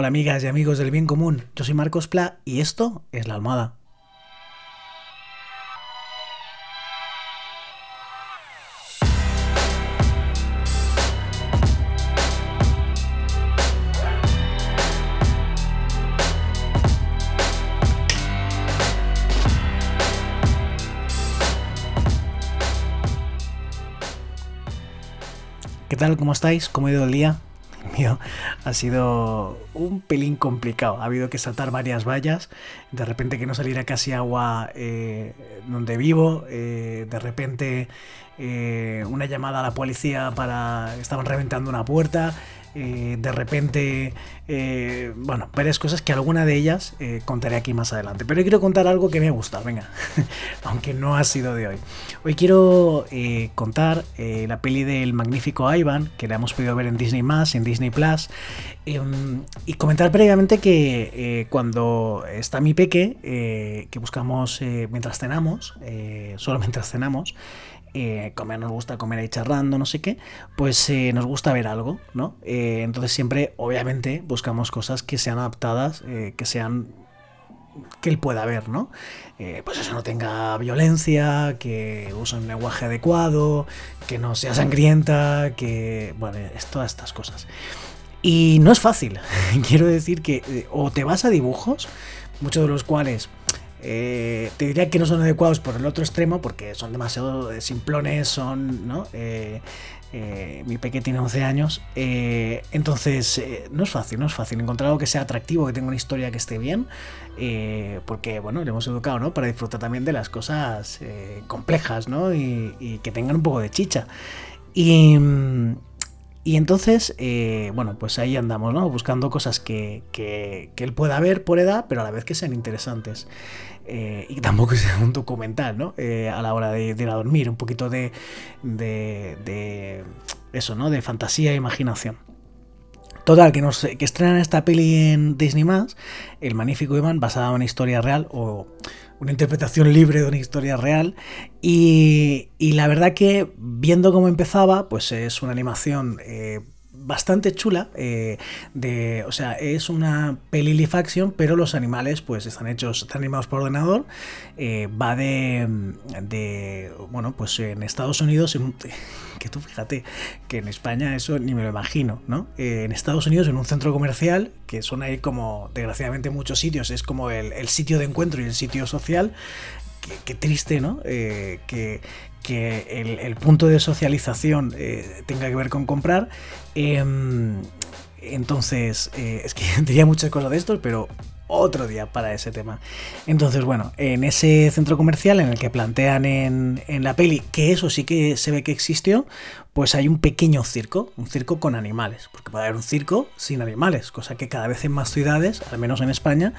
Hola amigas y amigos del bien común, yo soy Marcos Pla y esto es La Almada. ¿Qué tal? ¿Cómo estáis? ¿Cómo ha ido el día? Ha sido un pelín complicado. Ha habido que saltar varias vallas. De repente que no saliera casi agua eh, donde vivo. Eh, de repente eh, una llamada a la policía para... Estaban reventando una puerta. Eh, de repente, eh, bueno, varias cosas que alguna de ellas eh, contaré aquí más adelante. Pero quiero contar algo que me gusta, venga, aunque no ha sido de hoy. Hoy quiero contar la peli del magnífico Ivan, que la hemos podido ver en Disney Más, en Disney Plus, em, y comentar previamente que cuando está mi peque, que buscamos mientras cenamos, solo mientras cenamos, eh, comer nos gusta comer ahí charrando, no sé qué, pues eh, nos gusta ver algo, ¿no? Eh, entonces siempre, obviamente, buscamos cosas que sean adaptadas, que sean que él pueda ver, ¿no? Pues eso no tenga violencia, que use un lenguaje adecuado, que no sea sangrienta, que, bueno, es todas estas cosas. Y no es fácil, quiero decir que o te vas a dibujos, muchos de los cuales eh, te diría que no son adecuados por el otro extremo porque son demasiado eh, simplones, son, ¿no? Eh, mi peque tiene 11 años, entonces no es fácil, no es fácil encontrar algo que sea atractivo, que tenga una historia que esté bien, porque bueno, le hemos educado, ¿no? Para disfrutar también de las cosas complejas, ¿no? Y, y que tengan un poco de chicha. Y, mm, y entonces, eh, bueno, pues ahí andamos, ¿no? Buscando cosas que, que- que él pueda ver por edad, pero a la vez que sean interesantes. Eh, y tampoco sea un documental, ¿no? Eh, a la hora de, de ir a dormir, un poquito de, de, de eso, ¿no? De fantasía e imaginación. Total, que, nos, que estrenan esta peli en Disney+, El Magnífico Iván, basada en una historia real, o una interpretación libre de una historia real, y, y la verdad que viendo cómo empezaba, pues es una animación eh, bastante chula, eh, de, o sea, es una peli pero los animales pues están hechos, están animados por ordenador, eh, va de, de, bueno, pues en Estados Unidos, que tú fíjate que en España eso ni me lo imagino, ¿no? Eh, en Estados Unidos, en un centro comercial, que son ahí como, desgraciadamente, muchos sitios, es como el, el sitio de encuentro y el sitio social, qué, triste, ¿no? Que, que el, punto de socialización eh, tenga que ver con comprar. Em, entonces, eh, es que diría muchas cosas de esto, pero otro día para ese tema. Entonces, bueno, en ese centro comercial en el que plantean en, en la peli, que eso sí que se ve que existió, pues hay un pequeño circo, un circo con animales, porque puede haber un circo sin animales, cosa que cada vez en más ciudades, al menos en España,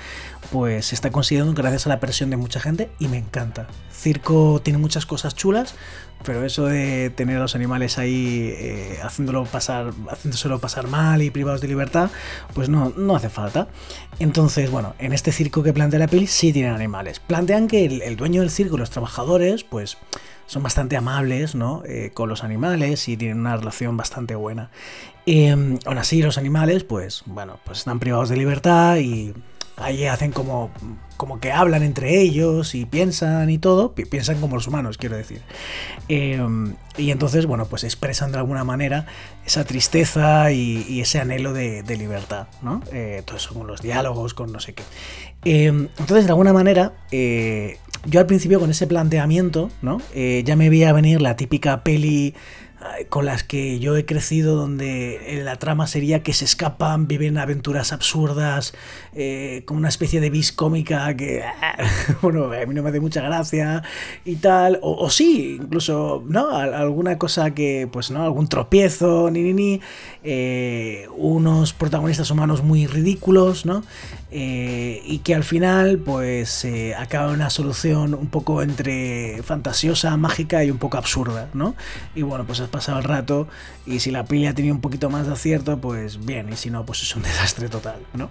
pues se está consiguiendo gracias a la presión de mucha gente y me encanta. Circo tiene muchas cosas chulas, pero eso de tener a los animales ahí eh, haciéndolo pasar, haciéndoselo pasar mal y privados de libertad, pues no, no hace falta. Entonces, bueno, en este circo que plantea la peli sí tienen animales. Plantean que el, dueño del circo los trabajadores, pues son bastante amables, ¿no? Eh, con los animales y tienen una relación bastante buena. Eh, aún así, los animales, pues, bueno, pues están privados de libertad y ahí hacen como, como que hablan entre ellos y piensan y todo, pi- piensan como los humanos, quiero decir. Eh, y entonces, bueno, pues expresan de alguna manera esa tristeza y, ese anhelo de, libertad, ¿no? Eh, todo eso con los diálogos, con no sé qué. Eh, entonces, de alguna manera, eh, yo al principio con ese planteamiento, ¿no? Eh, ya me veía venir la típica peli con las que yo he crecido, donde la trama sería que se escapan, viven aventuras absurdas, eh, con una especie de bis cómica que, bueno, a mí no me hace mucha gracia y tal, o, sí, incluso, ¿no? Al- Alguna cosa que, pues, ¿no? Algún tropiezo, ni, ni, ni, eh, unos protagonistas humanos muy ridículos, ¿no? Eh, y que al final, pues, eh, acaba una solución un poco entre fantasiosa, mágica y un poco absurda, ¿no? Y bueno, pues has pasado el rato y si la peli ha tenido un poquito más de acierto, pues bien, y si no, pues es un desastre total, ¿no?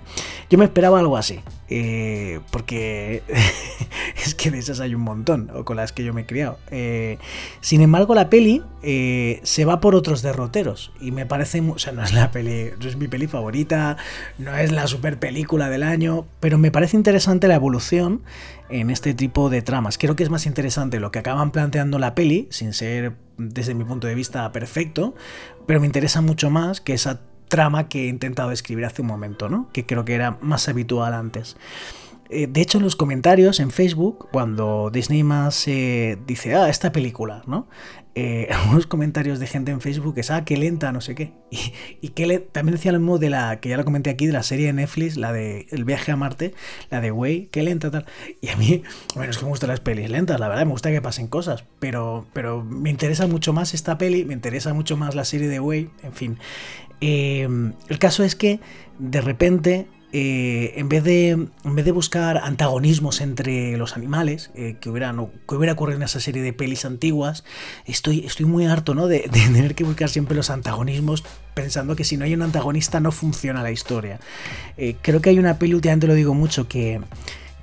Yo me esperaba algo así, eh, es que de esas hay un montón, o con las que yo me he criado. Eh, sin embargo, la peli eh, se va por otros derroteros y me parece, o sea, no es la peli, no es mi peli favorita, no es la super película del año, pero me parece interesante la evolución en este tipo de tramas. Creo que es más interesante lo que acaban planteando la peli, sin ser desde mi punto de vista perfecto, pero me interesa mucho más que esa trama que he intentado escribir hace un momento, ¿no? Que creo que era más habitual antes. Eh, de hecho, en los comentarios en Facebook, cuando Disney más eh, dice, ah, esta película, ¿no? Eh, algunos comentarios de gente en Facebook que es, ah, qué lenta, no sé qué. Y, que también decía lo mismo de la, que ya lo comenté aquí, de la serie de Netflix, la de El viaje a Marte, la de Way, qué lenta, tal. Y a mí, bueno, es que me gustan las pelis lentas, la verdad, me gusta que pasen cosas, pero, pero me interesa mucho más esta peli, me interesa mucho más la serie de Way, en fin. el caso es que de repente eh, en, vez de, en vez de buscar antagonismos entre los animales, eh, que, hubiera, que hubiera ocurrido en esa serie de pelis antiguas, estoy, estoy muy harto ¿no? de, tener que buscar siempre los antagonismos pensando que si no hay un antagonista no funciona la historia. Eh, creo que hay una peli, últimamente lo digo mucho, que,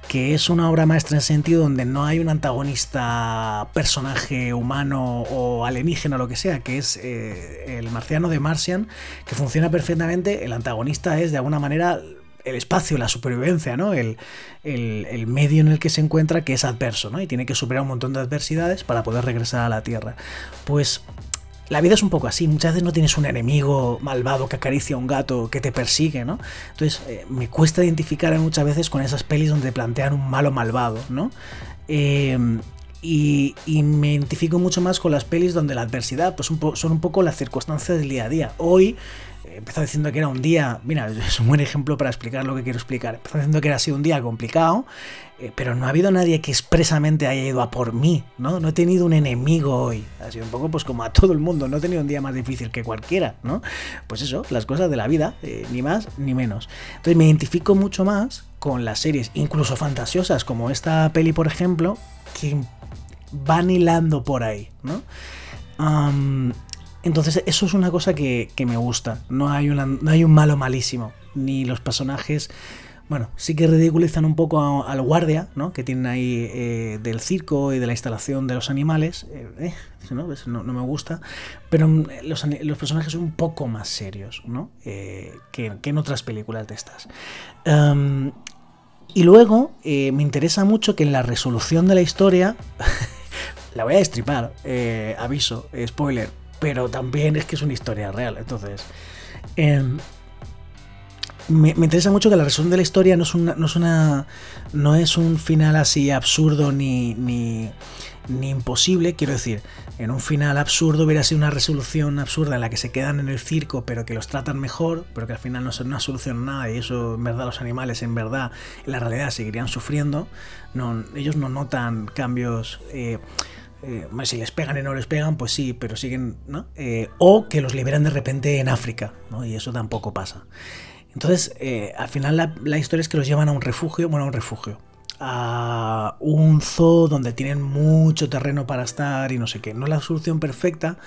que es una obra maestra en sentido donde no hay un antagonista personaje humano o alienígena o lo que sea, que es el marciano de Martian, que funciona perfectamente, el antagonista es de alguna manera el espacio, la supervivencia, ¿no? El, medio en el que se encuentra que es adverso, ¿no? Y tiene que superar un montón de adversidades para poder regresar a la Tierra. Pues la vida es un poco así, muchas veces no tienes un enemigo malvado que acaricia a un gato que te persigue, ¿no? Entonces eh, me cuesta identificar muchas veces con esas pelis donde plantean un malo malvado, ¿no? Eh, y, me identifico mucho más con las pelis donde la adversidad pues son un poco las circunstancias del día a día. Hoy empezó diciendo que era un día, mira, es un buen ejemplo para explicar lo que quiero explicar. Empezó diciendo que era sido un día complicado, eh, pero no ha habido nadie que expresamente haya ido a por mí, ¿no? No he tenido un enemigo hoy. Ha sido un poco pues como a todo el mundo, no he tenido un día más difícil que cualquiera, ¿no? Pues eso, las cosas de la vida, eh, ni más ni menos. Entonces me identifico mucho más con las series, incluso fantasiosas, como esta peli, por ejemplo, que van hilando por ahí, ¿no? Entonces eso es una cosa que, me gusta. No hay, no hay un malo malísimo. Ni los personajes... Bueno, sí que ridiculizan un poco al guardia, ¿no? Que tienen ahí eh, del circo y de la instalación de los animales. Eh, eh, ¿no? me gusta. Pero mm, los, personajes son un poco más serios, ¿no? Que, en otras películas de estas. Em, y luego me interesa mucho que en la resolución de la historia... la voy a destripar, aviso, spoiler pero también es que es una historia real. Entonces, em, me, interesa mucho que la resolución de la historia no es, una, no es, una, no es un final así absurdo ni, ni, ni imposible. Quiero decir, en un final absurdo hubiera sido una resolución absurda en la que se quedan en el circo, pero que los tratan mejor, pero que al final no es una solución nada y eso en verdad los animales en verdad en la realidad seguirían sufriendo. No, ellos no notan cambios. Eh, eh, si les pegan y no les pegan, pues sí, pero siguen. Eh, o que los liberan de repente en África, ¿no? Y eso tampoco pasa. Entonces, eh, al final la, historia es que los llevan a un refugio, bueno, a un refugio, a un zoo donde tienen mucho terreno para estar y no sé qué. No es la solución perfecta,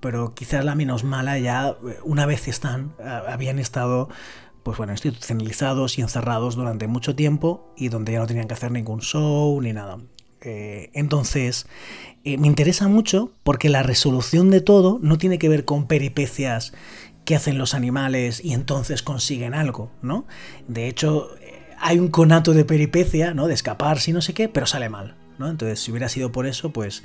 pero quizás la menos mala ya, una vez están, habían estado pues bueno, institucionalizados y encerrados durante mucho tiempo y donde ya no tenían que hacer ningún show ni nada. Eh, entonces, eh, me interesa mucho porque la resolución de todo no tiene que ver con peripecias que hacen los animales y entonces consiguen algo, ¿no? De hecho, eh, hay un conato de peripecia, ¿no? De escapar, si no sé qué, pero sale mal, ¿no? Entonces, si hubiera sido por eso, pues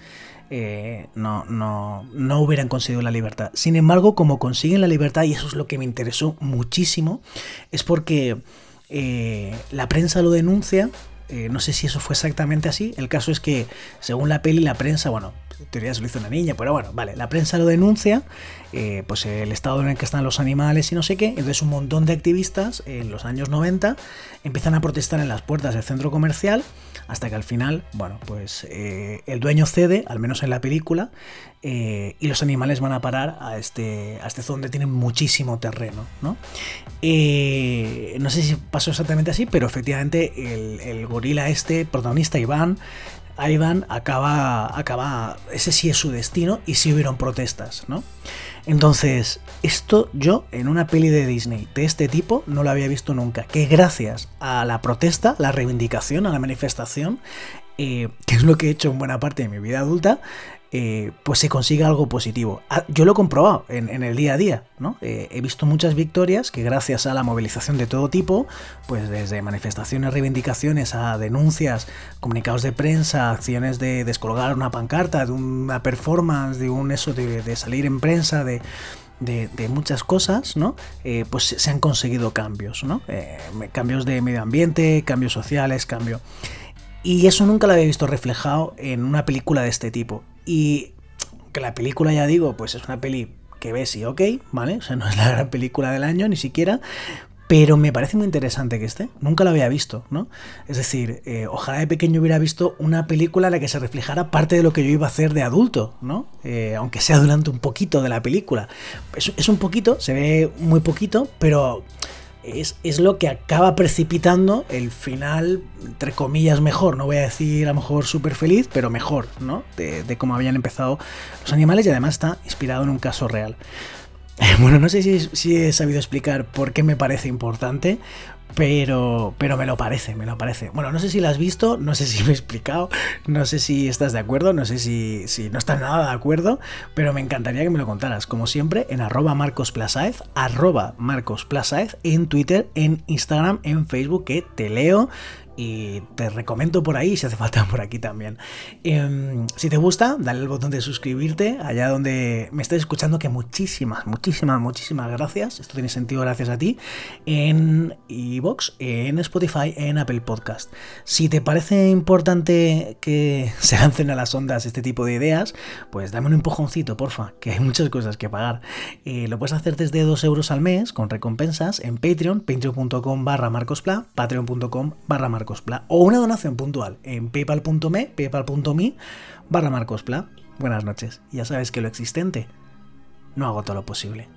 no, no, no hubieran conseguido la libertad. Sin embargo, como consiguen la libertad, y eso es lo que me interesó muchísimo, es porque la prensa lo denuncia, eh, no sé si eso fue exactamente así. El caso es que, según la peli, la prensa, bueno, en teoría se lo hizo una niña, pero bueno, vale, la prensa lo denuncia, eh, pues el estado en el que están los animales y no sé qué. Entonces, un montón de activistas en los años 90 empiezan a protestar en las puertas del centro comercial hasta que al final, bueno, pues eh, el dueño cede, al menos en la película, y los animales van a parar a este, a este donde tienen muchísimo terreno, ¿no? No sé si pasó exactamente así, pero efectivamente el, gorila este, protagonista Iván, Ivan acaba, acaba, ese sí es su destino y sí hubieron protestas, ¿no? Entonces, esto yo en una peli de Disney de este tipo no lo había visto nunca, que gracias a la protesta, la reivindicación, a la manifestación, eh, que es lo que he hecho en buena parte de mi vida adulta, eh, pues se consigue algo positivo. Ah, yo lo he comprobado en, el día a día, ¿no? Eh, he visto muchas victorias que gracias a la movilización de todo tipo, pues desde manifestaciones, reivindicaciones a denuncias, comunicados de prensa, acciones de descolgar una pancarta, de una performance, de un eso de, salir en prensa, de, muchas cosas, ¿no? Eh, pues se han conseguido cambios, ¿no? cambios de medio ambiente, cambios sociales, cambio. Y eso nunca lo había visto reflejado en una película de este tipo. Y que la película, ya digo, pues es una peli que ves y ok, ¿vale? O sea, no es la gran película del año ni siquiera, pero me parece muy interesante que esté. Nunca lo había visto, ¿no? Es decir, eh, ojalá de pequeño hubiera visto una película en la que se reflejara parte de lo que yo iba a hacer de adulto, ¿no? Eh, aunque sea durante un poquito de la película. es un poquito, se ve muy poquito, pero es, lo que acaba precipitando el final, entre comillas, mejor. No voy a decir a lo mejor súper feliz, pero mejor, ¿no? De, de, cómo habían empezado los animales y además está inspirado en un caso real. Bueno, no sé si, he sabido explicar por qué me parece importante, pero, pero me lo parece, me lo parece. Bueno, no sé si lo has visto, no sé si me he explicado, no sé si estás de acuerdo, no sé si, si no estás nada de acuerdo, pero me encantaría que me lo contaras, como siempre, en arroba marcosplasaez, arroba marcosplasaez, en Twitter, en Instagram, en Facebook, que te leo y te recomiendo por ahí si hace falta por aquí también. Em, si te gusta, dale el botón de suscribirte allá donde me estés escuchando, que muchísimas, muchísimas, muchísimas gracias. Esto tiene sentido gracias a ti. En iVoox, en Spotify, en Apple Podcast. Si te parece importante que se lancen a las ondas este tipo de ideas, pues dame un empujoncito, porfa, que hay muchas cosas que pagar. Eh, lo puedes hacer desde 2 euros al mes con recompensas en Patreon, patreon.com barra marcospla, patreon.com barra marcospla o una donación puntual en paypal.me, paypal.me barra marcospla. Buenas noches. Ya sabes que lo existente no hago todo lo posible.